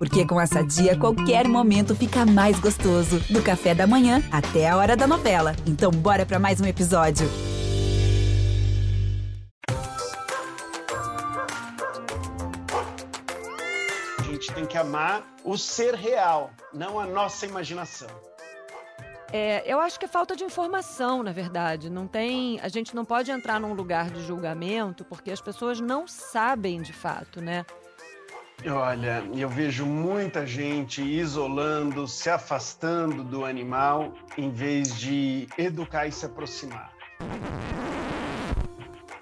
Porque com essa dia, qualquer momento fica mais gostoso. Do café da manhã até a hora da novela. Então, bora para mais um episódio. A gente tem que amar o ser real, não a nossa imaginação. É, eu acho que é falta de informação, na verdade. Não tem, a gente não pode entrar num lugar de julgamento porque as pessoas não sabem de fato, né? Olha, eu vejo muita gente isolando, se afastando do animal, em vez de educar e se aproximar.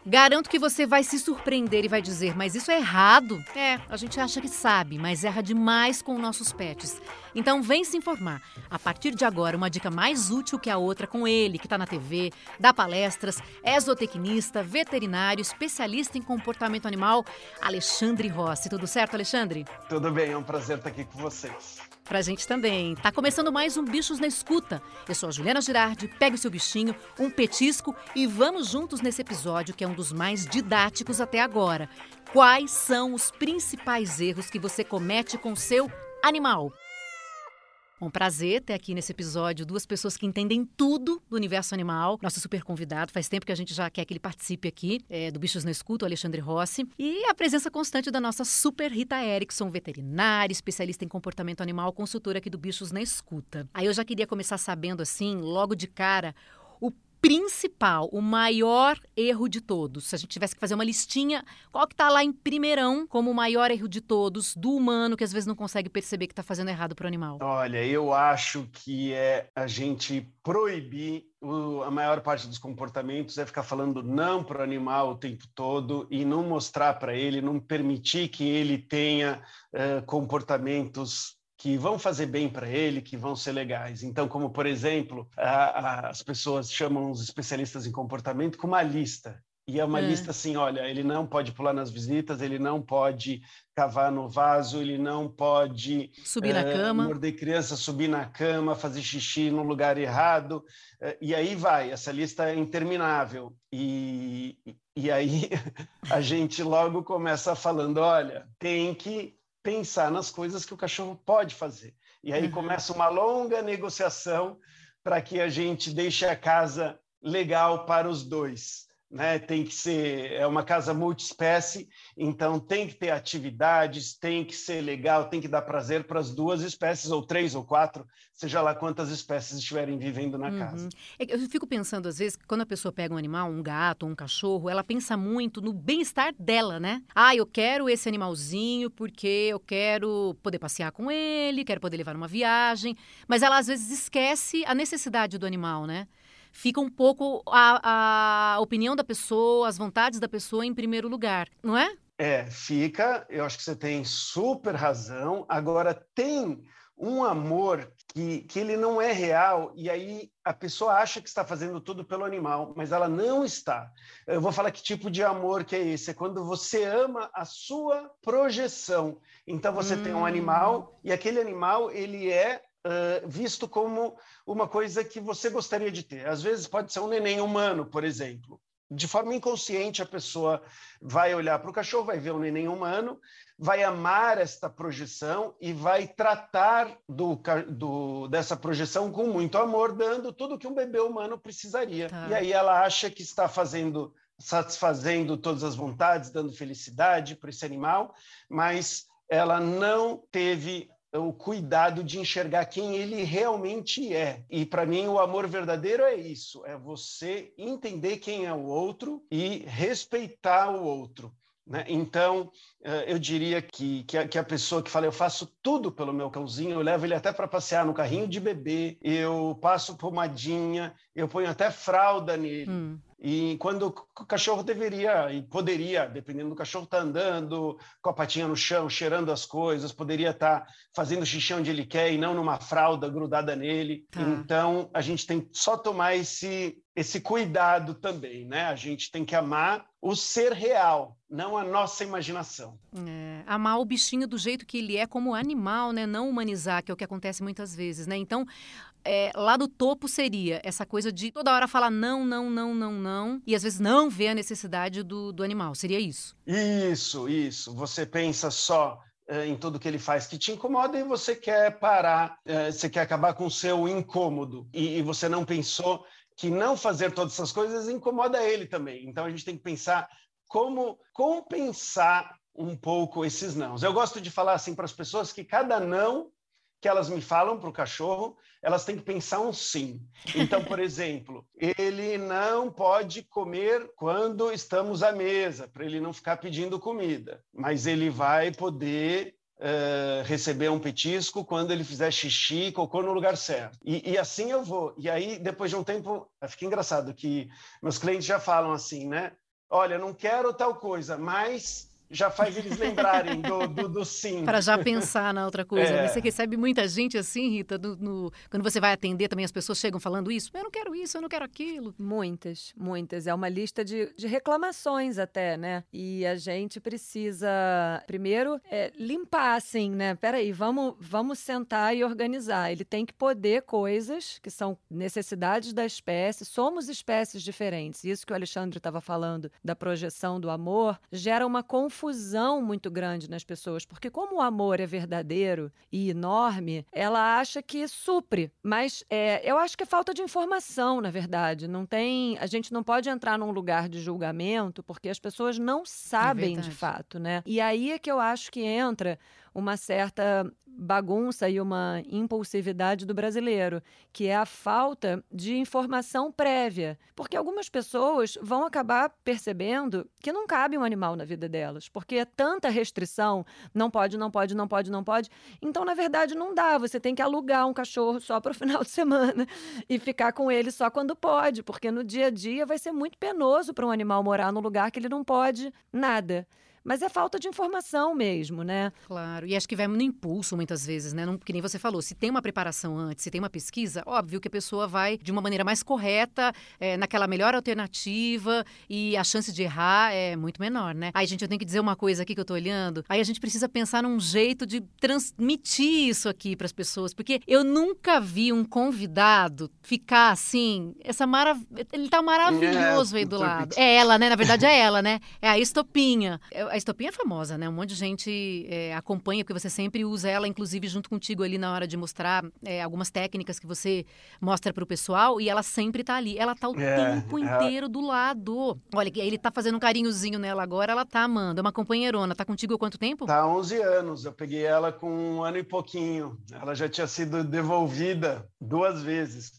Garanto que você vai se surpreender e vai dizer, mas isso é errado. É, a gente acha que sabe, mas erra demais com nossos pets. Então vem se informar. A partir de agora, uma dica mais útil que a outra com ele, que está na TV, dá palestras, é zootecnista, veterinário, especialista em comportamento animal, Alexandre Rossi. Tudo certo, Alexandre? Tudo bem, é um prazer estar aqui com vocês. Pra gente também. Tá começando mais um Bichos na Escuta. Eu sou a Juliana Girardi, pegue o seu bichinho, um petisco e vamos juntos nesse episódio que é um dos mais didáticos até agora. Quais são os principais erros que você comete com seu animal? Um prazer ter aqui nesse episódio duas pessoas que entendem tudo do universo animal. Nosso super convidado, faz tempo que a gente já quer que ele participe aqui, é, do Bichos na Escuta, o Alexandre Rossi. E a presença constante da nossa super Rita Erickson, veterinária, especialista em comportamento animal, consultora aqui do Bichos na Escuta. Aí eu já queria começar sabendo, assim, logo de cara, principal, o maior erro de todos? Se a gente tivesse que fazer uma listinha, qual que está lá em primeirão como o maior erro de todos, do humano, que às vezes não consegue perceber que está fazendo errado para o animal? Olha, eu acho que é a gente proibir o, a maior parte dos comportamentos é ficar falando não para o animal o tempo todo e não mostrar para ele, não permitir que ele tenha uh, comportamentos que vão fazer bem para ele, que vão ser legais. Então, como por exemplo, a, a, as pessoas chamam os especialistas em comportamento com uma lista. E é uma é. lista assim, olha, ele não pode pular nas visitas, ele não pode cavar no vaso, ele não pode subir na cama, morder criança, subir na cama, fazer xixi no lugar errado. e aí vai, essa lista é interminável. E, e aí a gente logo começa falando, olha, tem que pensar nas coisas que o cachorro pode fazer. E aí uhum. começa uma longa negociação para que a gente deixe a casa legal para os dois né? Tem que ser é uma casa multiespécie, então tem que ter atividades, tem que ser legal, tem que dar prazer para as duas espécies ou três ou quatro, seja lá quantas espécies estiverem vivendo na uhum. casa. É eu fico pensando às vezes que quando a pessoa pega um animal, um gato, um cachorro, ela pensa muito no bem-estar dela, né? Ah, eu quero esse animalzinho porque eu quero poder passear com ele, quero poder levar uma viagem, mas ela às vezes esquece a necessidade do animal, né? Fica um pouco a, a opinião da pessoa, as vontades da pessoa em primeiro lugar, não é? É, fica. Eu acho que você tem super razão. Agora, tem um amor que, que ele não é real e aí a pessoa acha que está fazendo tudo pelo animal, mas ela não está. Eu vou falar que tipo de amor que é esse. É quando você ama a sua projeção. Então, você hum. tem um animal hum. e aquele animal, ele é uh, visto como uma coisa que você gostaria de ter. Às vezes pode ser um neném humano, por exemplo. De forma inconsciente, a pessoa vai olhar para o cachorro, vai ver um neném humano, vai amar esta projeção e vai tratar do, do, dessa projeção com muito amor, dando tudo que um bebê humano precisaria. Tá. E aí ela acha que está fazendo, satisfazendo todas as vontades, dando felicidade para esse animal, mas ela não teve o cuidado de enxergar quem ele realmente é. E para mim o amor verdadeiro é isso, é você entender quem é o outro e respeitar o outro. Né? Então, eh, eu diria que, que a, que, a, pessoa que fala, eu faço tudo pelo meu cãozinho, eu levo ele até para passear no carrinho de bebê, eu passo pomadinha, eu ponho até fralda nele. Hum. E quando o cachorro deveria e poderia, dependendo do cachorro, estar tá andando com a patinha no chão, cheirando as coisas, poderia estar tá fazendo xixi onde ele quer e não numa fralda grudada nele. Tá. Então, a gente tem que só tomar esse, esse cuidado também, né? A gente tem que amar o ser real, não a nossa imaginação. É, amar o bichinho do jeito que ele é como animal, né? Não humanizar, que é o que acontece muitas vezes, né? Então, é, lá do topo seria essa coisa de toda hora falar não, não, não, não, não, e às vezes não ver a necessidade do, do animal. Seria isso? Isso, isso. Você pensa só uh, em tudo que ele faz que te incomoda e você quer parar, uh, você quer acabar com o seu incômodo e você não pensou que não fazer todas essas coisas incomoda ele também. Então a gente tem que pensar como compensar um pouco esses nãos. Eu gosto de falar assim para as pessoas que cada não que elas me falam para o cachorro, elas têm que pensar um sim. Então, por exemplo, ele não pode comer quando estamos à mesa, para ele não ficar pedindo comida, mas ele vai poder Uh, receber um petisco quando ele fizer xixi, cocô no lugar certo. E, e, assim eu vou. E aí, depois de um tempo, fica engraçado que meus clientes já falam assim, né? Olha, não quero tal coisa, mas já faz eles lembrarem do, do, do sim. Para já pensar na outra coisa. É. Você recebe muita gente assim, Rita, no, no, quando você vai atender também, as pessoas chegam falando isso. Eu não quero isso, eu não quero aquilo. Muitas, muitas. É uma lista de, de reclamações até, né? E a gente precisa, primeiro, é, limpar, assim, né? Peraí, vamos, vamos sentar e organizar. Ele tem que poder coisas que são necessidades da espécie. Somos espécies diferentes. Isso que o Alexandre estava falando da projeção do amor gera uma confusão confusão muito grande nas pessoas, porque como o amor é verdadeiro e enorme, ela acha que supre. Mas é, eu acho que é falta de informação, na verdade. Não tem, a gente não pode entrar num lugar de julgamento porque as pessoas não sabem é de fato, né? E aí é que eu acho que entra uma certa bagunça e uma impulsividade do brasileiro, que é a falta de informação prévia. Porque algumas pessoas vão acabar percebendo que não cabe um animal na vida delas, porque é tanta restrição, não pode, não pode, não pode, não pode. Então, na verdade, não dá. Você tem que alugar um cachorro só para o final de semana e ficar com ele só quando pode, porque no dia a dia vai ser muito penoso para um animal morar num lugar que ele não pode nada. Mas é falta de informação mesmo, né? Claro. E acho que vai no impulso muitas vezes, né? Não, que nem você falou, se tem uma preparação antes, se tem uma pesquisa, óbvio que a pessoa vai de uma maneira mais correta, é, naquela melhor alternativa e a chance de errar é muito menor, né? Aí, gente, eu tenho que dizer uma coisa aqui que eu tô olhando. Aí a gente precisa pensar num jeito de transmitir isso aqui para as pessoas, porque eu nunca vi um convidado ficar assim, essa marav... ele tá maravilhoso é, aí do lado. É ela, né? Na verdade é ela, né? É a estopinha. A estopinha é famosa, né? Um monte de gente é, acompanha, porque você sempre usa ela, inclusive, junto contigo ali na hora de mostrar é, algumas técnicas que você mostra para o pessoal, e ela sempre tá ali. Ela tá o é, tempo inteiro do lado. Olha, ele tá fazendo um carinhozinho nela agora, ela tá amando. É uma companheirona. Tá contigo há quanto tempo? Tá há 11 anos. Eu peguei ela com um ano e pouquinho. Ela já tinha sido devolvida duas vezes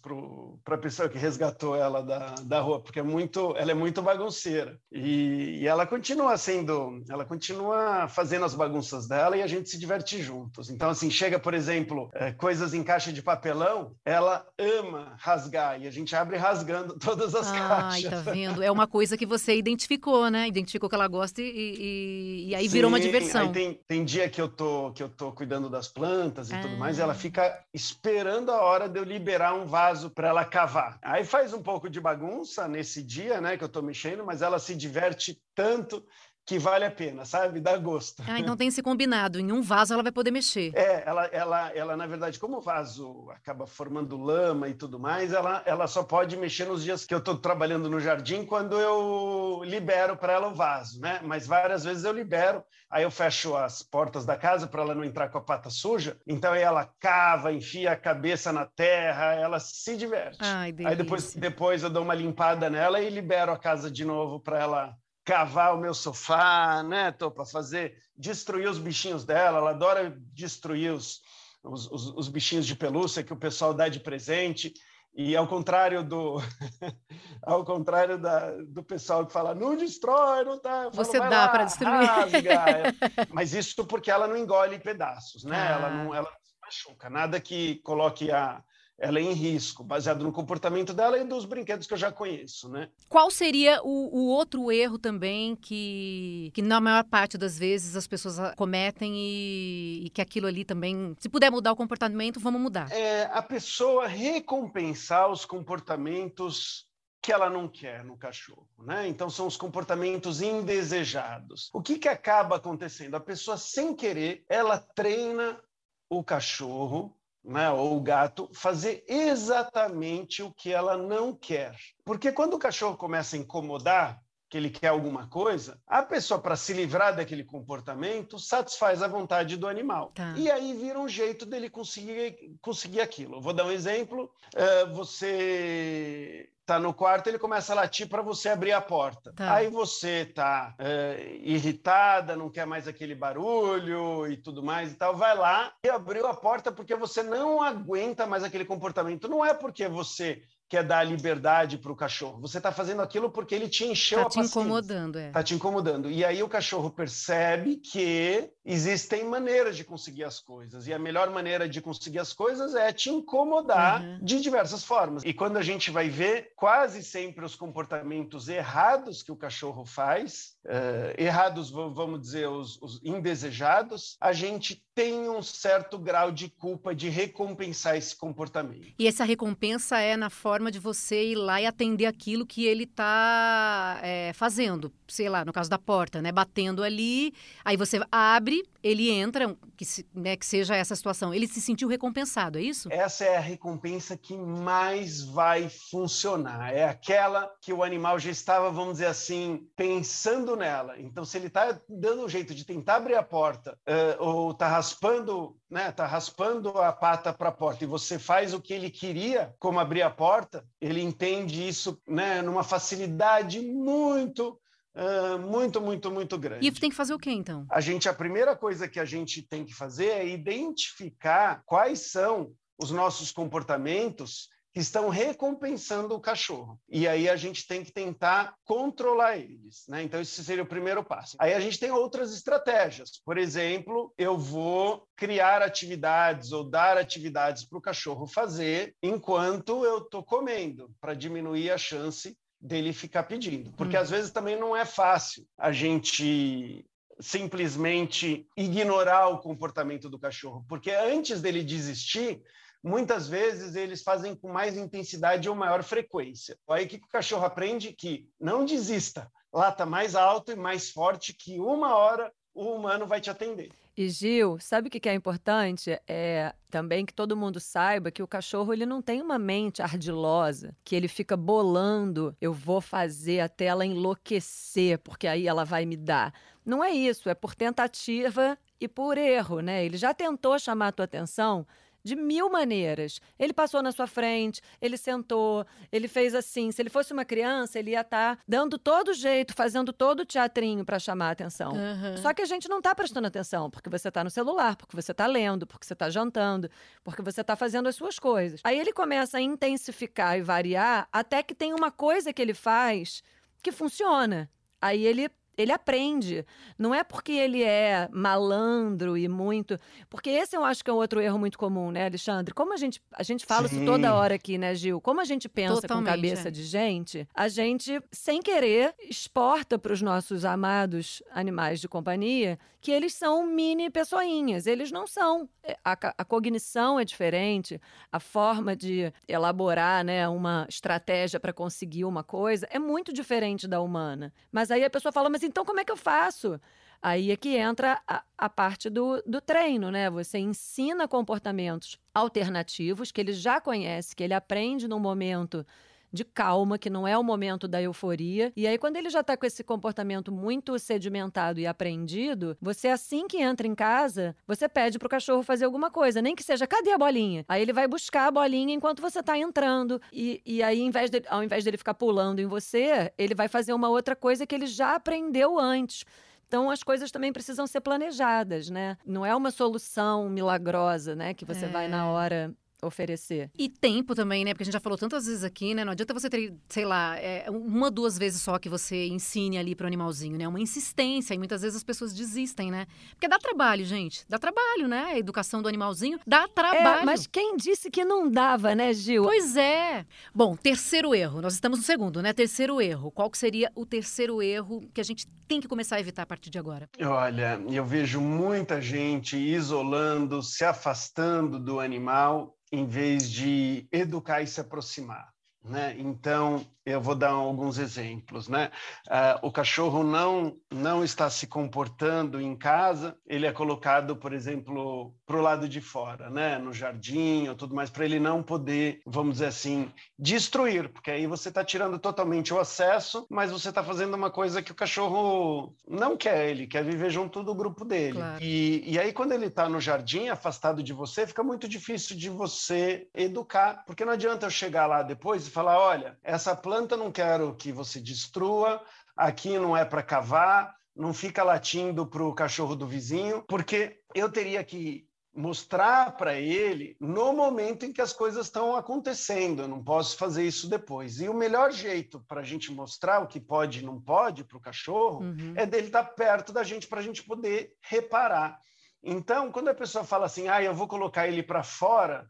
para a pessoa que resgatou ela da, da rua, porque é muito, ela é muito bagunceira. E, e ela continua sendo ela continua fazendo as bagunças dela e a gente se diverte juntos. Então, assim, chega, por exemplo, é, coisas em caixa de papelão, ela ama rasgar e a gente abre rasgando todas as Ai, caixas. Ai, tá vendo? É uma coisa que você identificou, né? Identificou que ela gosta e, e, e aí Sim, virou uma diversão. Aí tem, tem dia que eu tô que eu tô cuidando das plantas e tudo mais, e ela ah. fica esperando a hora de eu liberar um vaso para ela cavar. Aí faz um pouco de bagunça nesse dia, né, que eu tô mexendo, mas ela se diverte tanto que vale a pena, sabe? Dá gosto. Ah, então tem esse combinado. Em um vaso ela vai poder mexer. É, ela, ela, ela na verdade, como o vaso acaba formando lama e tudo mais, ela, ela só pode mexer nos dias que eu estou trabalhando no jardim quando eu libero para ela o vaso, né? Mas várias vezes eu libero, aí eu fecho as portas da casa para ela não entrar com a pata suja. Então aí ela cava, enfia a cabeça na terra, ela se diverte. Ai, aí depois, depois eu dou uma limpada nela e libero a casa de novo para ela cavar o meu sofá, né, tô para fazer, destruir os bichinhos dela, ela adora destruir os, os, os, os, bichinhos de pelúcia que o pessoal dá de presente. E ao contrário do ao contrário da, do pessoal que fala não destrói, não tá. Falo, Você dá para destruir. Rasga. Mas isso porque ela não engole pedaços, né? Ah. Ela não ela não se machuca. Nada que coloque a, ela é em risco, baseado no comportamento dela e dos brinquedos que eu já conheço, né? Qual seria o, o, outro erro também que, que na maior parte das vezes as pessoas cometem e, e, que aquilo ali também, se puder mudar o comportamento, vamos mudar? É a pessoa recompensar os comportamentos que ela não quer no cachorro, né? Então são os comportamentos indesejados. O que que acaba acontecendo? A pessoa sem querer, ela treina o cachorro né, ou o gato fazer exatamente o que ela não quer. Porque quando o cachorro começa a incomodar, que ele quer alguma coisa, a pessoa, para se livrar daquele comportamento, satisfaz a vontade do animal. Tá. E aí vira um jeito dele conseguir, conseguir aquilo. Eu vou dar um exemplo. Uh, você tá no quarto, ele começa a latir para você abrir a porta. Tá. Aí você tá uh, irritada, não quer mais aquele barulho e tudo mais e tal, vai lá e abriu a porta porque você não aguenta mais aquele comportamento. Não é porque você quer dar liberdade para o cachorro. Você está fazendo aquilo porque ele te encheu tá a paciência. Está te incomodando, é. Está te incomodando. E aí o cachorro percebe que existem maneiras de conseguir as coisas. E a melhor maneira de conseguir as coisas é te incomodar uhum. de diversas formas. E quando a gente vai ver, quase sempre os comportamentos errados que o cachorro faz, uh, errados, vamos dizer, os, os indesejados, a gente tem um certo grau de culpa de recompensar esse comportamento. E essa recompensa é na forma de você ir lá e atender aquilo que ele está é, fazendo, sei lá, no caso da porta, né? Batendo ali, aí você abre, ele entra, que, se, né, que seja essa situação. Ele se sentiu recompensado, é isso? Essa é a recompensa que mais vai funcionar. É aquela que o animal já estava, vamos dizer assim, pensando nela. Então, se ele está dando um jeito de tentar abrir a porta uh, ou está raspando, né, tá raspando a pata para a porta e você faz o que ele queria, como abrir a porta, ele entende isso, né, numa facilidade muito Uh, muito, muito, muito grande. E tem que fazer o quê, então? A gente, a primeira coisa que a gente tem que fazer é identificar quais são os nossos comportamentos que estão recompensando o cachorro. E aí a gente tem que tentar controlar eles, né? Então esse seria o primeiro passo. Aí a gente tem outras estratégias. Por exemplo, eu vou criar atividades ou dar atividades para o cachorro fazer enquanto eu estou comendo, para diminuir a chance dele ficar pedindo. Porque hum. às vezes também não é fácil a gente simplesmente ignorar o comportamento do cachorro, porque antes dele desistir, muitas vezes eles fazem com mais intensidade ou maior frequência. Aí que o cachorro aprende que não desista, lata mais alto e mais forte que uma hora o humano vai te atender. E Gil, sabe o que é importante? É também que todo mundo saiba que o cachorro ele não tem uma mente ardilosa, que ele fica bolando, eu vou fazer até ela enlouquecer, porque aí ela vai me dar. Não é isso, é por tentativa e por erro, né? Ele já tentou chamar a tua atenção de mil maneiras. Ele passou na sua frente, ele sentou, ele fez assim. Se ele fosse uma criança, ele ia estar tá dando todo jeito, fazendo todo o teatrinho para chamar a atenção. Uhum. Só que a gente não está prestando atenção, porque você está no celular, porque você está lendo, porque você está jantando, porque você está fazendo as suas coisas. Aí ele começa a intensificar e variar até que tem uma coisa que ele faz que funciona. Aí ele ele aprende. Não é porque ele é malandro e muito. Porque esse eu acho que é um outro erro muito comum, né, Alexandre? Como a gente, a gente fala Sim. isso toda hora aqui, né, Gil? Como a gente pensa Totalmente, com cabeça é. de gente, a gente, sem querer, exporta para os nossos amados animais de companhia que eles são mini pessoinhas. Eles não são. É, a, a cognição é diferente, a forma de elaborar né, uma estratégia para conseguir uma coisa é muito diferente da humana. Mas aí a pessoa fala, mas então como é que eu faço? Aí é que entra a, a, parte do, do treino, né? Você ensina comportamentos alternativos que ele já conhece, que ele aprende no momento de calma, que não é o momento da euforia. E aí, quando ele já está com esse comportamento muito sedimentado e aprendido, você, assim que entra em casa, você pede pro cachorro fazer alguma coisa, nem que seja, cadê a bolinha? Aí ele vai buscar a bolinha enquanto você está entrando. E, e aí, ao invés, de, ao invés dele ficar pulando em você, ele vai fazer uma outra coisa que ele já aprendeu antes. Então as coisas também precisam ser planejadas, né? Não é uma solução milagrosa, né? Que você é. vai na hora oferecer. E tempo também, né? Porque a gente já falou tantas vezes aqui, né? Não adianta você ter, sei lá, é, uma, duas vezes só que você ensine ali pro animalzinho, né? Uma insistência. E muitas vezes as pessoas desistem, né? Porque dá trabalho, gente. Dá trabalho, né? A educação do animalzinho dá trabalho. É, mas quem disse que não dava, né, Gil? Pois é. Bom, terceiro erro. Nós estamos no segundo, né? Terceiro erro. Qual que seria o terceiro erro que a gente tem que começar a evitar a partir de agora? Olha, eu vejo muita gente isolando, se afastando do animal em vez de educar e se aproximar. Né? Então, eu vou dar alguns exemplos, né? Uh, o cachorro não não está se comportando em casa, ele é colocado, por exemplo, para o lado de fora, né? No jardim ou tudo mais, para ele não poder, vamos dizer assim, destruir, porque aí você está tirando totalmente o acesso, mas você está fazendo uma coisa que o cachorro não quer, ele quer viver junto do grupo dele. Claro. E, e aí, quando ele está no jardim, afastado de você, fica muito difícil de você educar, porque não adianta eu chegar lá depois e falar: olha, essa planta não quero que você destrua, aqui não é para cavar, não fica latindo para o cachorro do vizinho, porque eu teria que mostrar para ele no momento em que as coisas estão acontecendo. Eu não posso fazer isso depois. E o melhor jeito para a gente mostrar o que pode e não pode para o cachorro uhum. é dele estar tá perto da gente para a gente poder reparar. Então, quando a pessoa fala assim, ah, eu vou colocar ele para fora,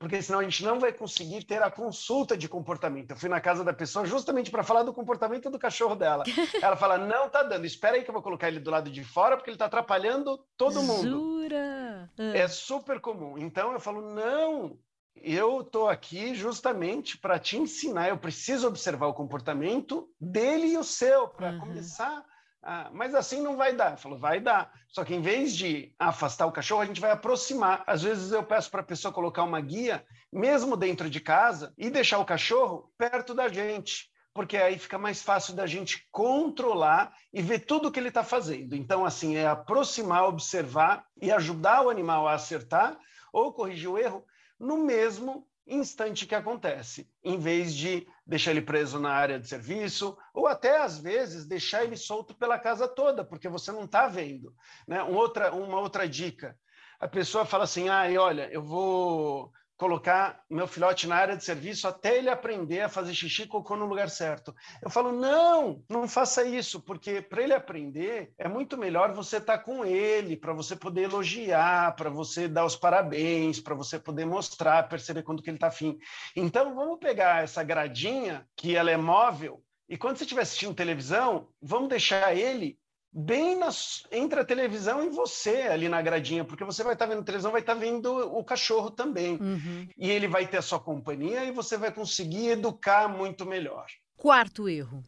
porque senão a gente não vai conseguir ter a consulta de comportamento. Eu fui na casa da pessoa justamente para falar do comportamento do cachorro dela. Ela fala: não tá dando, espera aí que eu vou colocar ele do lado de fora, porque ele está atrapalhando todo mundo. Jura? Ah. É super comum. Então eu falo: não, eu estou aqui justamente para te ensinar. Eu preciso observar o comportamento dele e o seu, para uhum. começar ah, mas assim não vai dar. Falou, vai dar. Só que em vez de afastar o cachorro, a gente vai aproximar. Às vezes eu peço para a pessoa colocar uma guia, mesmo dentro de casa, e deixar o cachorro perto da gente. Porque aí fica mais fácil da gente controlar e ver tudo o que ele está fazendo. Então, assim, é aproximar, observar e ajudar o animal a acertar ou corrigir o erro no mesmo instante que acontece, em vez de deixar ele preso na área de serviço, ou até às vezes deixar ele solto pela casa toda, porque você não está vendo. Né? Um outra, uma outra dica: a pessoa fala assim, ah, olha, eu vou colocar meu filhote na área de serviço até ele aprender a fazer xixi e cocô no lugar certo. Eu falo, não, não faça isso, porque para ele aprender, é muito melhor você estar tá com ele, para você poder elogiar, para você dar os parabéns, para você poder mostrar, perceber quando que ele está afim. Então, vamos pegar essa gradinha, que ela é móvel, e quando você estiver assistindo televisão, vamos deixar ele bem nas, entre a televisão e você ali na gradinha, porque você vai estar tá vendo televisão, vai estar tá vendo o cachorro também. Uhum. E ele vai ter a sua companhia e você vai conseguir educar muito melhor. Quarto erro: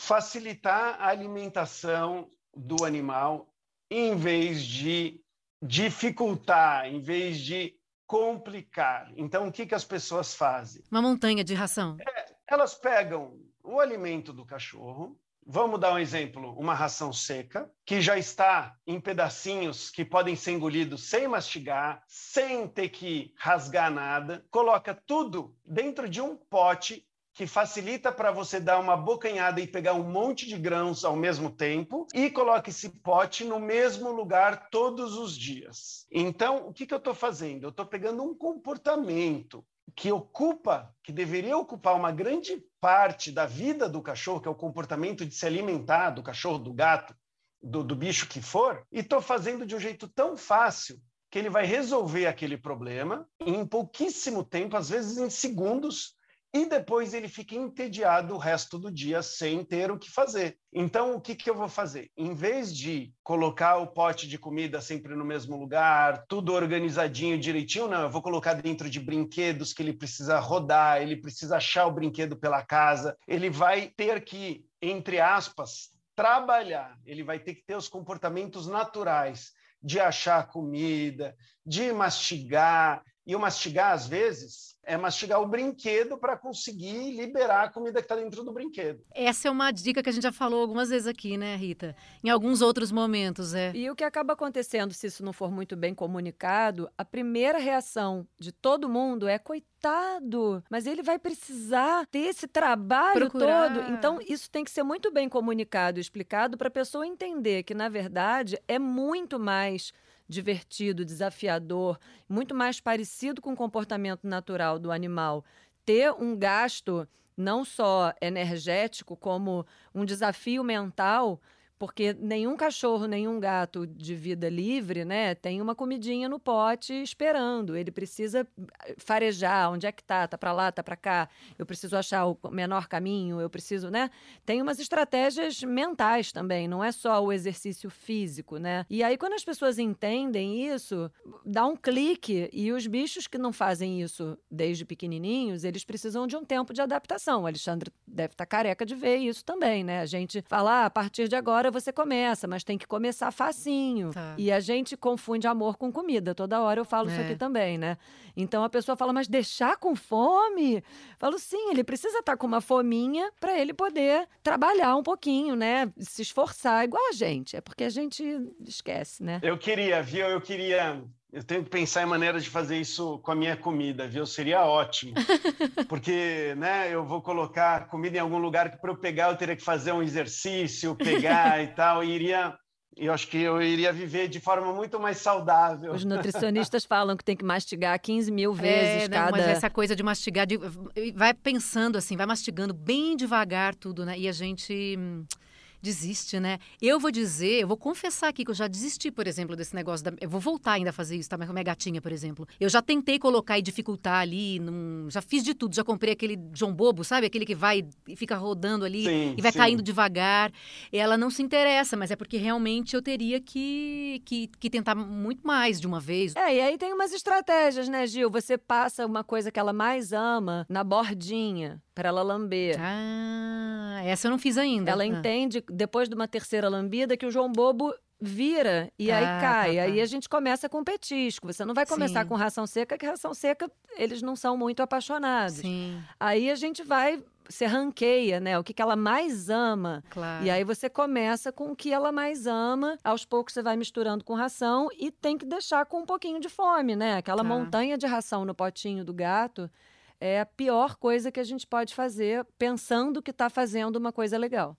facilitar a alimentação do animal em vez de dificultar, em vez de complicar. Então, o que, que as pessoas fazem? Uma montanha de ração. É, elas pegam o alimento do cachorro, Vamos dar um exemplo: uma ração seca, que já está em pedacinhos que podem ser engolidos sem mastigar, sem ter que rasgar nada. Coloca tudo dentro de um pote que facilita para você dar uma bocanhada e pegar um monte de grãos ao mesmo tempo e coloca esse pote no mesmo lugar todos os dias. Então, o que, que eu estou fazendo? Eu estou pegando um comportamento que ocupa, que deveria ocupar uma grande parte da vida do cachorro, que é o comportamento de se alimentar do cachorro, do gato, do, do bicho que for, e estou fazendo de um jeito tão fácil que ele vai resolver aquele problema em pouquíssimo tempo, às vezes em segundos, e depois ele fica entediado o resto do dia sem ter o que fazer. Então, o que, que eu vou fazer? Em vez de colocar o pote de comida sempre no mesmo lugar, tudo organizadinho, direitinho, não, eu vou colocar dentro de brinquedos que ele precisa rodar, ele precisa achar o brinquedo pela casa, ele vai ter que, entre aspas, trabalhar, ele vai ter que ter os comportamentos naturais de achar comida, de mastigar, e o mastigar, às vezes, é mastigar o brinquedo para conseguir liberar a comida que está dentro do brinquedo. Essa é uma dica que a gente já falou algumas vezes aqui, né, Rita? Em alguns outros momentos, é. E o que acaba acontecendo, se isso não for muito bem comunicado, a primeira reação de todo mundo é coitado, mas ele vai precisar ter esse trabalho Procurar. todo. Então, isso tem que ser muito bem comunicado e explicado para a pessoa entender que, na verdade, é muito mais divertido, desafiador, muito mais parecido com o comportamento natural do animal, ter um gasto não só energético, como um desafio mental porque nenhum cachorro, nenhum gato de vida livre, né, tem uma comidinha no pote esperando. Ele precisa eh, farejar, onde é que tá? Tá para lá, tá para cá. Eu preciso achar o menor caminho, eu preciso, né? Tem umas estratégias mentais também, não é só o exercício físico, né? E aí quando as pessoas entendem isso, dá um clique e os bichos que não fazem isso desde pequenininhos, eles precisam de um tempo de adaptação. O Alexandre deve estar tá careca de ver isso também, né? A gente fala, ah, a partir de agora você começa, mas tem que começar facinho. Tá. E a gente confunde amor com comida. Toda hora eu falo é. isso aqui também, né? Então a pessoa fala, mas deixar com fome? Falo, sim, ele precisa estar tá com uma fominha para ele poder trabalhar um pouquinho, né? Se esforçar, igual a gente. É porque a gente esquece, né? Eu queria, viu? Eu queria eu tenho que pensar em maneiras de fazer isso com a minha comida, viu? Seria ótimo. Porque, né, eu vou colocar comida em algum lugar que para eu pegar eu teria que fazer um exercício, pegar e tal, e iria eu acho que eu iria viver de forma muito mais saudável. Os nutricionistas falam que tem que mastigar 15 mil é, vezes é, cada... Mas essa coisa de mastigar, de... vai pensando assim, vai mastigando bem devagar tudo, né? E a gente hum, desiste, né? Eu vou dizer, eu vou confessar aqui que eu já desisti, por exemplo, desse negócio da. Eu vou voltar ainda a fazer isso, tá? Mas com a minha gatinha, por exemplo. Eu já tentei colocar e dificultar ali, num... já fiz de tudo, já comprei aquele João Bobo, sabe? Aquele que vai e fica rodando ali sim, e vai sim. caindo devagar. Ela não se interessa, mas é porque realmente eu teria que, que, que tentar muito mais de uma vez. É, e aí tem umas estratégias, né, Gil? Você passa uma coisa que ela mais ama na bordinha para ela lamber. Ah, essa eu não fiz ainda. Ela ah. entende, depois de uma terceira lambida, que o João Bobo vira e aí ah, cai. Tá, tá. Aí a gente começa com petisco. Você não vai começar Sim. com ração seca, que ração seca eles não são muito apaixonados. Sim. Aí a gente vai você ranqueia, né? O que, que ela mais ama. Claro. E aí você começa com o que ela mais ama. Aos poucos você vai misturando com ração e tem que deixar com um pouquinho de fome, né? Aquela tá. montanha de ração no potinho do gato é a pior coisa que a gente pode fazer pensando que está fazendo uma coisa legal.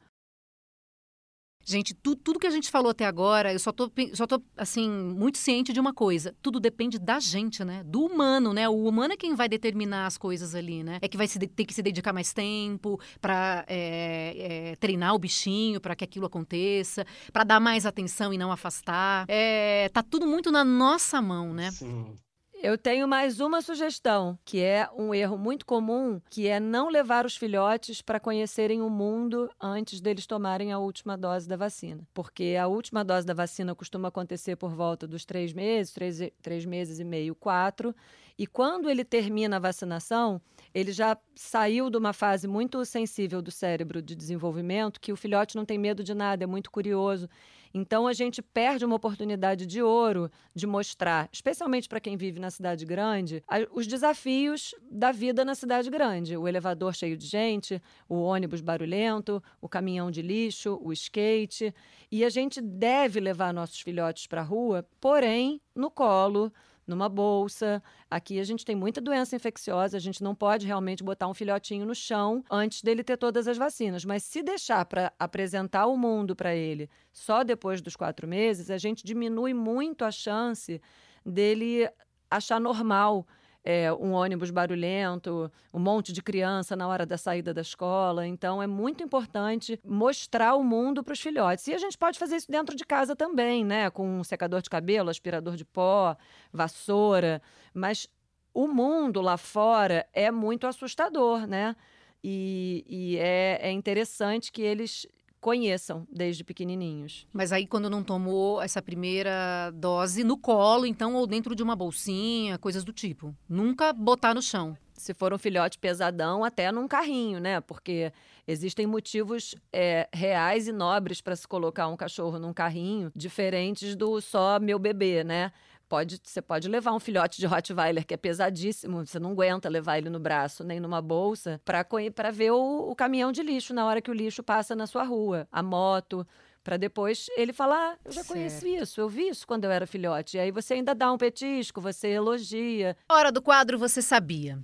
Gente, tu, tudo que a gente falou até agora, eu só tô, só tô, assim, muito ciente de uma coisa. Tudo depende da gente, né? Do humano, né? O humano é quem vai determinar as coisas ali, né? É que vai se, ter que se dedicar mais tempo para é, é, treinar o bichinho, para que aquilo aconteça, para dar mais atenção e não afastar. É, tá tudo muito na nossa mão, né? Sim. Eu tenho mais uma sugestão, que é um erro muito comum, que é não levar os filhotes para conhecerem o mundo antes deles tomarem a última dose da vacina. Porque a última dose da vacina costuma acontecer por volta dos três meses, três, três meses e meio, quatro. E quando ele termina a vacinação, ele já saiu de uma fase muito sensível do cérebro de desenvolvimento, que o filhote não tem medo de nada, é muito curioso. Então a gente perde uma oportunidade de ouro de mostrar, especialmente para quem vive na cidade grande, os desafios da vida na cidade grande. O elevador cheio de gente, o ônibus barulhento, o caminhão de lixo, o skate. E a gente deve levar nossos filhotes para a rua, porém no colo, numa bolsa. Aqui a gente tem muita doença infecciosa, a gente não pode realmente botar um filhotinho no chão antes dele ter todas as vacinas. Mas se deixar para apresentar o mundo para ele só depois dos quatro meses, a gente diminui muito a chance dele achar normal é, um ônibus barulhento, um monte de criança na hora da saída da escola. Então, é muito importante mostrar o mundo para os filhotes. E a gente pode fazer isso dentro de casa também, né? Com um secador de cabelo, aspirador de pó, vassoura. Mas o mundo lá fora é muito assustador, né? E, e é, é interessante que eles conheçam desde pequenininhos. Mas aí quando não tomou essa primeira dose no colo, então ou dentro de uma bolsinha, coisas do tipo, nunca botar no chão. Se for um filhote pesadão, até num carrinho, né? Porque existem motivos é, reais e nobres para se colocar um cachorro num carrinho, diferentes do só meu bebê, né? Pode, você pode levar um filhote de Rottweiler que é pesadíssimo, você não aguenta levar ele no braço nem numa bolsa para ver o, o caminhão de lixo na hora que o lixo passa na sua rua, a moto para depois ele falar, ah, eu já certo. conheci isso, eu vi isso quando eu era filhote. E aí você ainda dá um petisco, você elogia. Hora do quadro Você Sabia.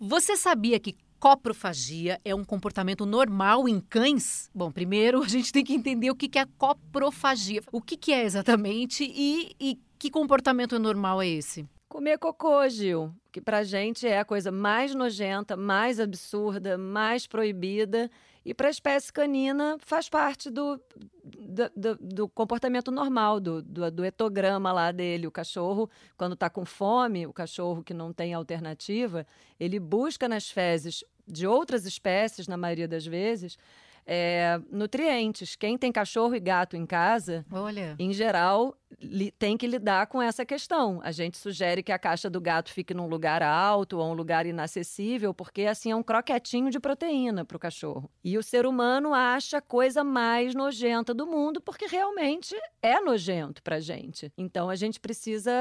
Você sabia que coprofagia é um comportamento normal em cães? Bom, primeiro a gente tem que entender o que é coprofagia. O que é exatamente e, e que comportamento normal é esse? Comer cocô, Gil, que pra gente é a coisa mais nojenta, mais absurda, mais proibida e para a espécie canina faz parte do, do, do, do comportamento normal, do, do, etograma lá dele. O cachorro, quando está com fome, o cachorro que não tem alternativa, ele busca nas fezes de outras espécies, na maioria das vezes, é, nutrientes. Quem tem cachorro e gato em casa, Olha. em geral, tem que lidar com essa questão. A gente sugere que a caixa do gato fique num lugar alto ou um lugar inacessível, porque assim é um croquetinho de proteína para o cachorro. E o ser humano acha a coisa mais nojenta do mundo, porque realmente é nojento para gente. Então a gente precisa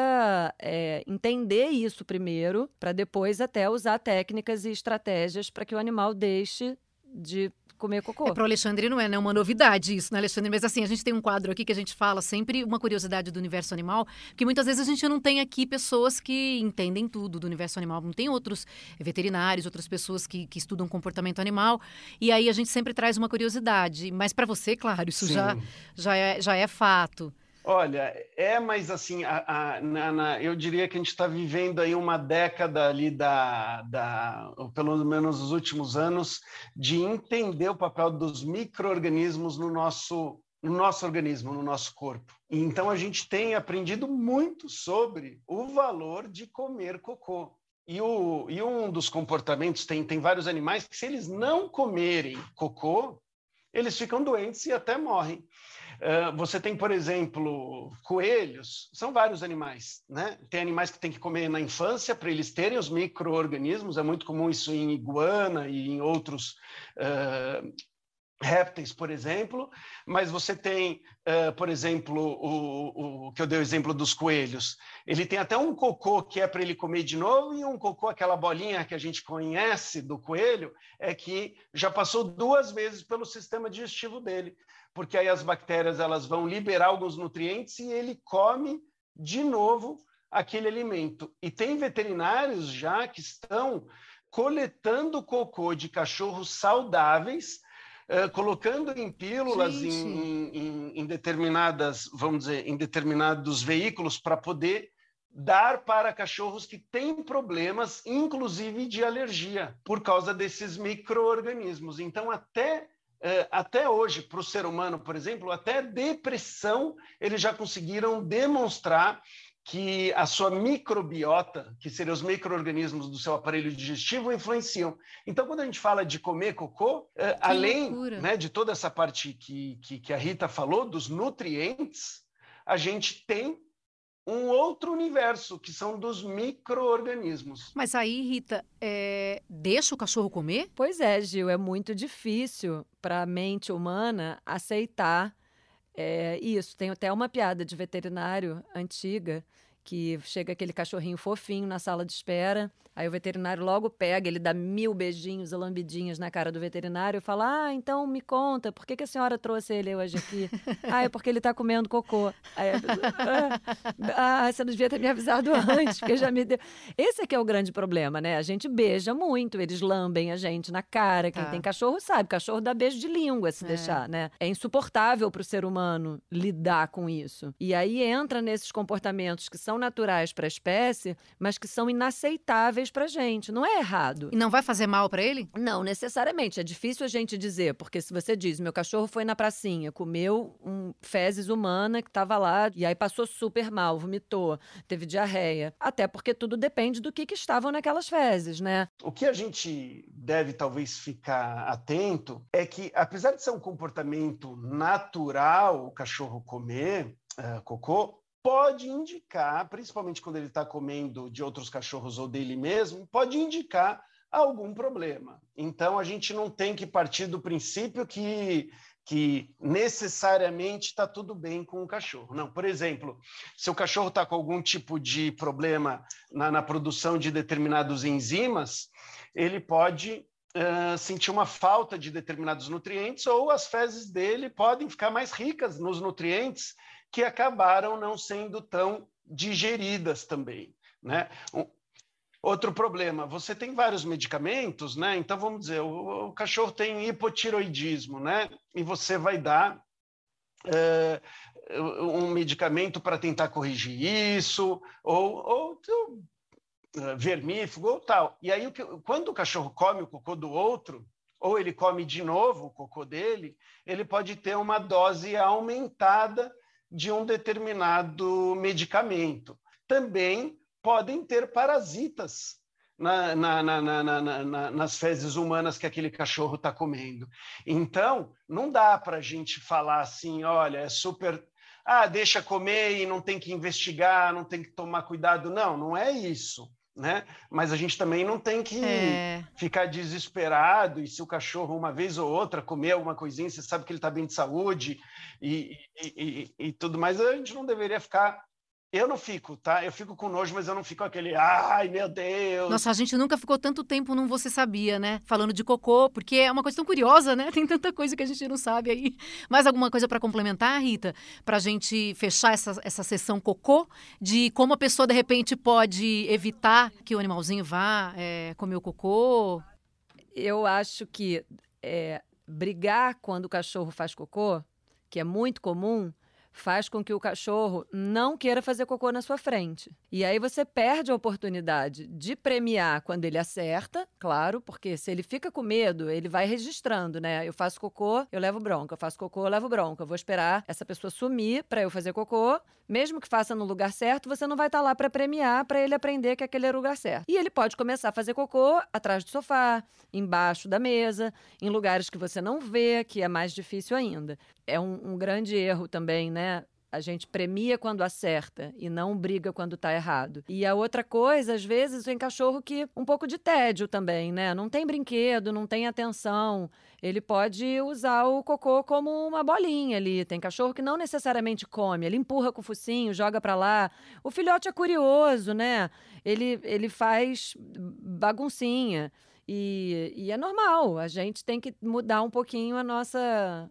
é, entender isso primeiro, para depois até usar técnicas e estratégias para que o animal deixe de comer cocô. É, para o Alexandre não é né, uma novidade isso, né, Alexandre? Mas assim, a gente tem um quadro aqui que a gente fala sempre uma curiosidade do universo animal, que muitas vezes a gente não tem aqui pessoas que entendem tudo do universo animal, não tem outros veterinários, outras pessoas que, que estudam comportamento animal, e aí a gente sempre traz uma curiosidade. Mas para você, claro, isso já, já, é, já é fato. Olha, é, mas assim, a, a, na, na, eu diria que a gente está vivendo aí uma década ali da, da, pelo menos nos últimos anos, de entender o papel dos micro-organismos no nosso, no nosso organismo, no nosso corpo. Então a gente tem aprendido muito sobre o valor de comer cocô. E, o, e um dos comportamentos, tem, tem vários animais que se eles não comerem cocô, eles ficam doentes e até morrem. Ah, você tem, por exemplo, coelhos, são vários animais, né? Tem animais que tem que comer na infância para eles terem os micro-organismos, é muito comum isso em iguana e em outros uh, répteis, por exemplo, mas você tem, uh, por exemplo, o, o, que eu dei o exemplo dos coelhos. Ele tem até um cocô que é para ele comer de novo, e um cocô, aquela bolinha que a gente conhece do coelho, é que já passou duas vezes pelo sistema digestivo dele porque aí as bactérias elas vão liberar alguns nutrientes e ele come de novo aquele alimento. E tem veterinários já que estão coletando cocô de cachorros saudáveis, uh, colocando em pílulas em, em, em, determinadas, vamos dizer, em determinados veículos para poder dar para cachorros que têm problemas, inclusive de alergia, por causa desses micro-organismos. Então, até até hoje, para o ser humano, por exemplo, até depressão, eles já conseguiram demonstrar que a sua microbiota, que seriam os micro-organismos do seu aparelho digestivo, influenciam. Então, quando a gente fala de comer cocô, é, além né, de toda essa parte que, que, que a Rita falou, dos nutrientes, a gente tem um outro universo, que são dos micro-organismos. Mas aí, Rita, é... deixa o cachorro comer? Pois é, Gil, é muito difícil para a mente humana aceitar é, isso. Tem até uma piada de veterinário antiga que chega aquele cachorrinho fofinho na sala de espera Aí o veterinário logo pega, ele dá mil beijinhos e lambidinhas na cara do veterinário e fala: Ah, então me conta, por que, que a senhora trouxe ele hoje aqui? ah, é porque ele tá comendo cocô. Aí ah, você não devia ter me avisado antes, porque já me deu. Esse é que é o grande problema, né? A gente beija muito, eles lambem a gente na cara. Quem tá. tem cachorro sabe, cachorro dá beijo de língua se é. deixar, né? É insuportável para o ser humano lidar com isso. E aí entra nesses comportamentos que são naturais para a espécie, mas que são inaceitáveis fez pra gente. Não é errado. E não vai fazer mal para ele? Não, necessariamente. É difícil a gente dizer, porque se você diz, meu cachorro foi na pracinha, comeu um fezes humana que tava lá, e aí passou super mal, vomitou, teve diarreia. Até porque tudo depende do que, que estavam naquelas fezes, né? O que a gente deve talvez ficar atento é que, apesar de ser um comportamento natural o cachorro comer uh, cocô, pode indicar, principalmente quando ele está comendo de outros cachorros ou dele mesmo, pode indicar algum problema. Então, a gente não tem que partir do princípio que, que necessariamente está tudo bem com o cachorro. Não, por exemplo, se o cachorro está com algum tipo de problema na, na produção de determinados enzimas, ele pode Uh, sentir uma falta de determinados nutrientes ou as fezes dele podem ficar mais ricas nos nutrientes que acabaram não sendo tão digeridas também. Né? Um, outro problema, você tem vários medicamentos, né? Então vamos dizer, o, o cachorro tem hipotiroidismo, né? E você vai dar é, um medicamento para tentar corrigir isso, ou, ou uh, vermífugo ou tal. E aí, quando o cachorro come o cocô do outro, ou ele come de novo o cocô dele, ele pode ter uma dose aumentada de um determinado medicamento. Também podem ter parasitas na, na, na, nas fezes humanas que aquele cachorro está comendo. Então, não dá para a gente falar assim, olha, é super. Ah, deixa comer e não tem que investigar, não tem que tomar cuidado. Não, não é isso. Né? Mas a gente também não tem que é. ficar desesperado e se o cachorro uma vez ou outra comer alguma coisinha, você sabe que ele está bem de saúde e, e, e, e, tudo mais, a gente não deveria ficar eu não fico, tá? Eu fico com nojo, mas eu não fico aquele, ai meu Deus. Nossa, a gente nunca ficou tanto tempo num Você Sabia, né? Falando de cocô, porque é uma coisa tão curiosa, né? Tem tanta coisa que a gente não sabe aí. Mais alguma coisa para complementar, Rita? Pra gente fechar essa, essa sessão cocô, de como a pessoa de repente pode evitar que o animalzinho vá é, comer o cocô? Eu acho que é, brigar quando o cachorro faz cocô, que é muito comum, faz com que o cachorro não queira fazer cocô na sua frente. E aí você perde a oportunidade de premiar quando ele acerta, claro, porque se ele fica com medo, ele vai registrando, né? Eu faço cocô, eu levo bronca, eu faço cocô, eu levo bronca. Eu vou esperar essa pessoa sumir para eu fazer cocô. Mesmo que faça no lugar certo, você não vai estar tá lá para premiar, para ele aprender que aquele é o lugar certo. E ele pode começar a fazer cocô atrás do sofá, embaixo da mesa, em lugares que você não vê, que é mais difícil ainda. É um, um grande erro também, né? A gente premia quando acerta e não briga quando tá errado. E a outra coisa, às vezes, tem cachorro que um pouco de tédio também, né? Não tem brinquedo, não tem atenção. Ele pode usar o cocô como uma bolinha ali. Tem cachorro que não necessariamente come, ele empurra com o focinho, joga para lá. O filhote é curioso, né? Ele, ele faz baguncinha. E, e é normal, a gente tem que mudar um pouquinho a nossa,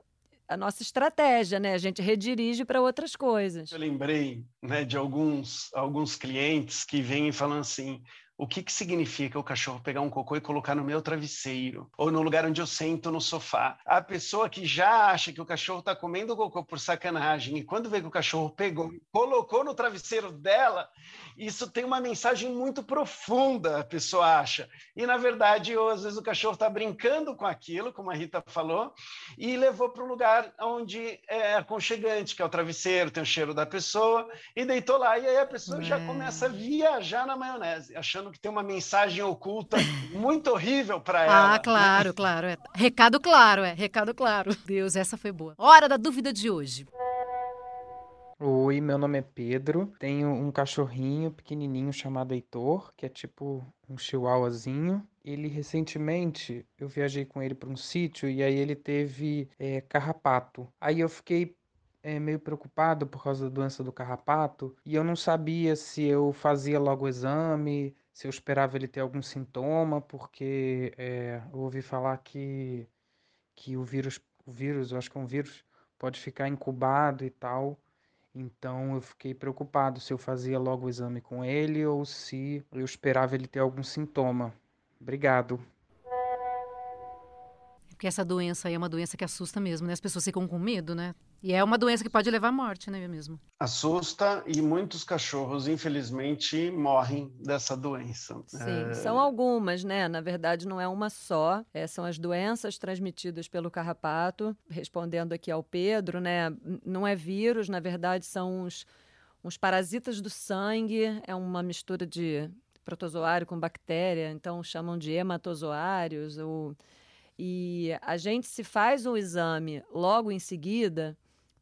a nossa estratégia, né? A gente redirige para outras coisas. Eu lembrei né, de alguns, alguns clientes que vêm falando assim: o que, que significa o cachorro pegar um cocô e colocar no meu travesseiro ou no lugar onde eu sento no sofá. A pessoa que já acha que o cachorro está comendo cocô por sacanagem e quando vê que o cachorro pegou e colocou no travesseiro dela, isso tem uma mensagem muito profunda, a pessoa acha. E na verdade, ou, às vezes o cachorro está brincando com aquilo, como a Rita falou, e levou para o lugar onde é aconchegante, que é o travesseiro, tem o cheiro da pessoa, e deitou lá. E aí a pessoa é. já começa a viajar na maionese, achando achando que tem uma mensagem oculta muito horrível para ah, ela. Ah, claro, claro. É. Recado claro, é. Recado claro. Deus, essa foi boa. Hora da dúvida de hoje. Oi, meu nome é Pedro. Tenho um cachorrinho pequenininho chamado Heitor, que é tipo um chihuahuazinho. Ele recentemente, eu viajei com ele para um sítio e aí ele teve é, carrapato. Aí eu fiquei é, meio preocupado por causa da doença do carrapato e eu não sabia se eu fazia logo o exame, se eu esperava ele ter algum sintoma, porque é, eu ouvi falar que, que o vírus, o vírus, eu acho que é um vírus, pode ficar incubado e tal. Então eu fiquei preocupado se eu fazia logo o exame com ele ou se eu esperava ele ter algum sintoma. Obrigado. Porque essa doença aí é uma doença que assusta mesmo, né? As pessoas ficam com medo, né? E é uma doença que pode levar à morte, né, mesmo? Assusta e muitos cachorros, infelizmente, morrem dessa doença. Sim, é... são algumas, né? Na verdade, não é uma só. É, são as doenças transmitidas pelo carrapato. Respondendo aqui ao Pedro, né? Não é vírus, na verdade, são uns, uns parasitas do sangue. É uma mistura de protozoário com bactéria, então chamam de hematozoários. Ou... E a gente se faz um exame logo em seguida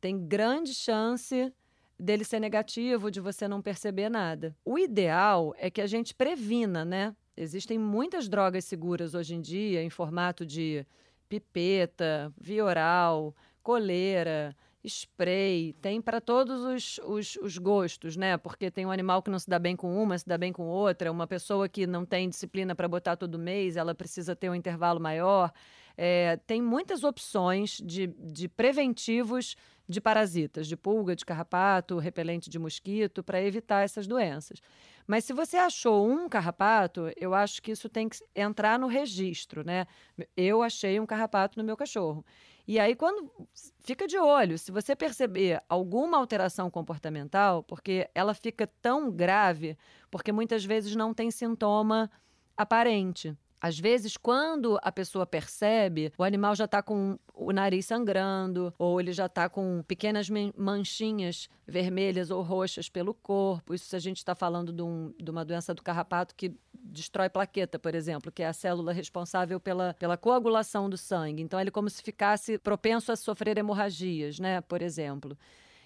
tem grande chance dele ser negativo, de você não perceber nada. O ideal é que a gente previna, né? Existem muitas drogas seguras hoje em dia em formato de pipeta, via oral, coleira, spray, tem para todos os, os, os, gostos, né? Porque tem um animal que não se dá bem com uma, se dá bem com outra, uma pessoa que não tem disciplina para botar todo mês, ela precisa ter um intervalo maior. É, tem muitas opções de, de preventivos de parasitas, de pulga, de carrapato, repelente de mosquito, para evitar essas doenças. Mas se você achou um carrapato, eu acho que isso tem que entrar no registro, né? Eu achei um carrapato no meu cachorro. E aí, quando fica de olho, se você perceber alguma alteração comportamental, porque ela fica tão grave, porque muitas vezes não tem sintoma aparente. Às vezes, quando a pessoa percebe, o animal já está com o nariz sangrando, ou ele já está com pequenas manchinhas vermelhas ou roxas pelo corpo. Isso se a gente está falando de, um, de, uma doença do carrapato que destrói plaqueta, por exemplo, que é a célula responsável pela, pela coagulação do sangue. Então, ele é como se ficasse propenso a sofrer hemorragias, né? Por exemplo.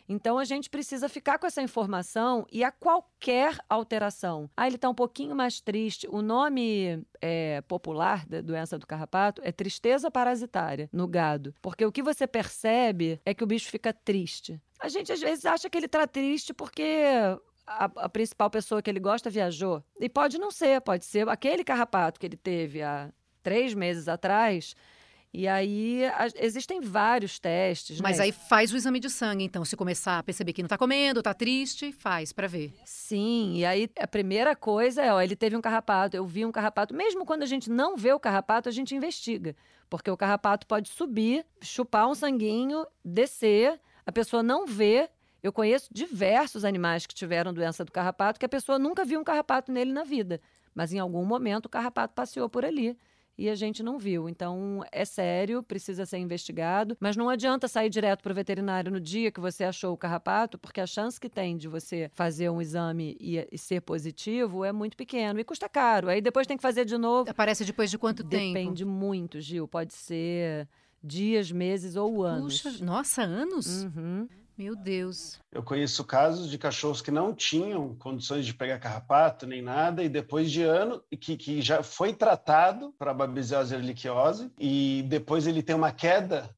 Então a gente precisa ficar com essa informação e a qualquer alteração. Ah, ele está um pouquinho mais triste. O nome é, popular da doença do carrapato é tristeza parasitária no gado. Porque o que você percebe é que o bicho fica triste. A gente às vezes acha que ele está triste porque a, a, principal pessoa que ele gosta viajou. E pode não ser, pode ser aquele carrapato que ele teve há três meses atrás e aí a, existem vários testes. Mas né? aí faz o exame de sangue, então, se começar a perceber que não está comendo, está triste, faz para ver. Sim, e aí a primeira coisa é, ó, ele teve um carrapato, eu vi um carrapato. Mesmo quando a gente não vê o carrapato, a gente investiga. Porque o carrapato pode subir, chupar um sanguinho, descer, a pessoa não vê. Eu conheço diversos animais que tiveram doença do carrapato que a pessoa nunca viu um carrapato nele na vida. Mas em algum momento o carrapato passeou por ali e a gente não viu. Então, é sério, precisa ser investigado, mas não adianta sair direto para o veterinário no dia que você achou o carrapato, porque a chance que tem de você fazer um exame e, e ser positivo é muito pequeno e custa caro. Aí depois tem que fazer de novo. Aparece depois de quanto Depende tempo? Depende muito, Gil. Pode ser dias, meses ou anos. Puxa, nossa, anos? Uhum. Meu Deus. Eu conheço casos de cachorros que não tinham condições de pegar carrapato nem nada, e depois de ano, que, que já foi tratado para babesiose erliquiose, e depois ele tem uma queda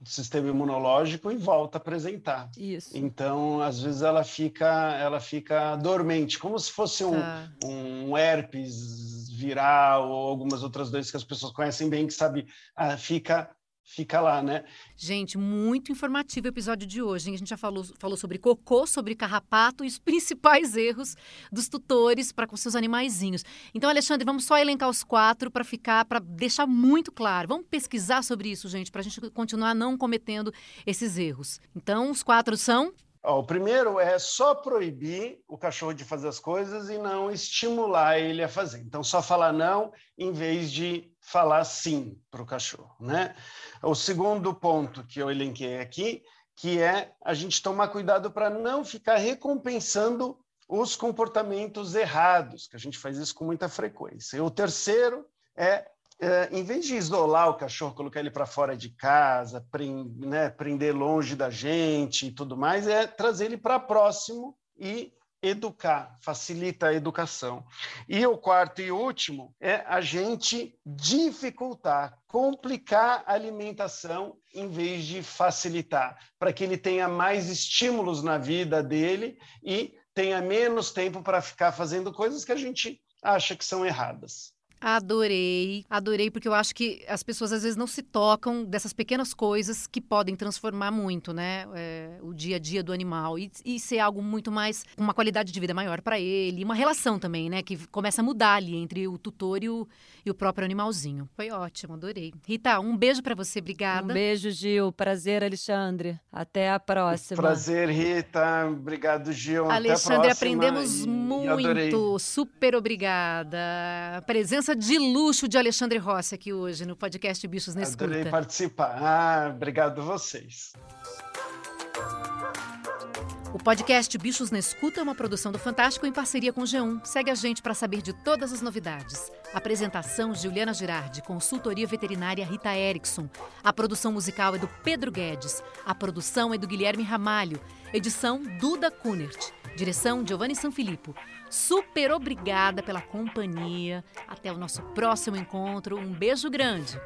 do sistema imunológico e volta a apresentar. Isso. Então, às vezes ela fica, ela fica dormente, como se fosse um, tá. um herpes viral ou algumas outras doenças que as pessoas conhecem bem, que sabe, ah, fica fica lá, né? Gente, muito informativo o episódio de hoje. Hein? A gente já falou, falou sobre cocô, sobre carrapato e os principais erros dos tutores para com seus animaizinhos. Então, Alexandre, vamos só elencar os quatro para ficar, para deixar muito claro. Vamos pesquisar sobre isso, gente, para a gente continuar não cometendo esses erros. Então, os quatro são o primeiro é só proibir o cachorro de fazer as coisas e não estimular ele a fazer. Então, só falar não em vez de falar sim para o cachorro, né? O segundo ponto que eu elenquei aqui, que é a gente tomar cuidado para não ficar recompensando os comportamentos errados, que a gente faz isso com muita frequência. E o terceiro é é, em vez de isolar o cachorro, colocar ele para fora de casa, prend, né, prender longe da gente e tudo mais, é trazer ele para próximo e educar, facilita a educação. E o quarto e último é a gente dificultar, complicar a alimentação em vez de facilitar, para que ele tenha mais estímulos na vida dele e tenha menos tempo para ficar fazendo coisas que a gente acha que são erradas. Adorei, adorei, porque eu acho que as pessoas às vezes não se tocam dessas pequenas coisas que podem transformar muito, né? É, o dia a dia do animal e, e, ser algo muito mais, uma qualidade de vida maior para ele, uma relação também, né? Que começa a mudar ali entre o tutor e o, e o próprio animalzinho. Foi ótimo, adorei. Rita, um beijo para você, obrigada. Um beijo, Gil. Prazer, Alexandre. Até a próxima. Prazer, Rita. Obrigado, Gil. Alexandre, aprendemos e, muito. E Super obrigada. Presença presença de luxo de Alexandre Rossi aqui hoje no podcast Bichos na Escuta. Adorei participar. Ah, obrigado a vocês. O podcast Bichos na Escuta é uma produção do Fantástico em parceria com o G1. Segue a gente para saber de todas as novidades. Apresentação Juliana Girardi, consultoria veterinária Rita Erickson. A produção musical é do Pedro Guedes. A produção é do Guilherme Ramalho. Edição Duda Kunert. Direção Giovanni Sanfilippo. Super obrigada pela companhia. Até o nosso próximo encontro. Um beijo grande.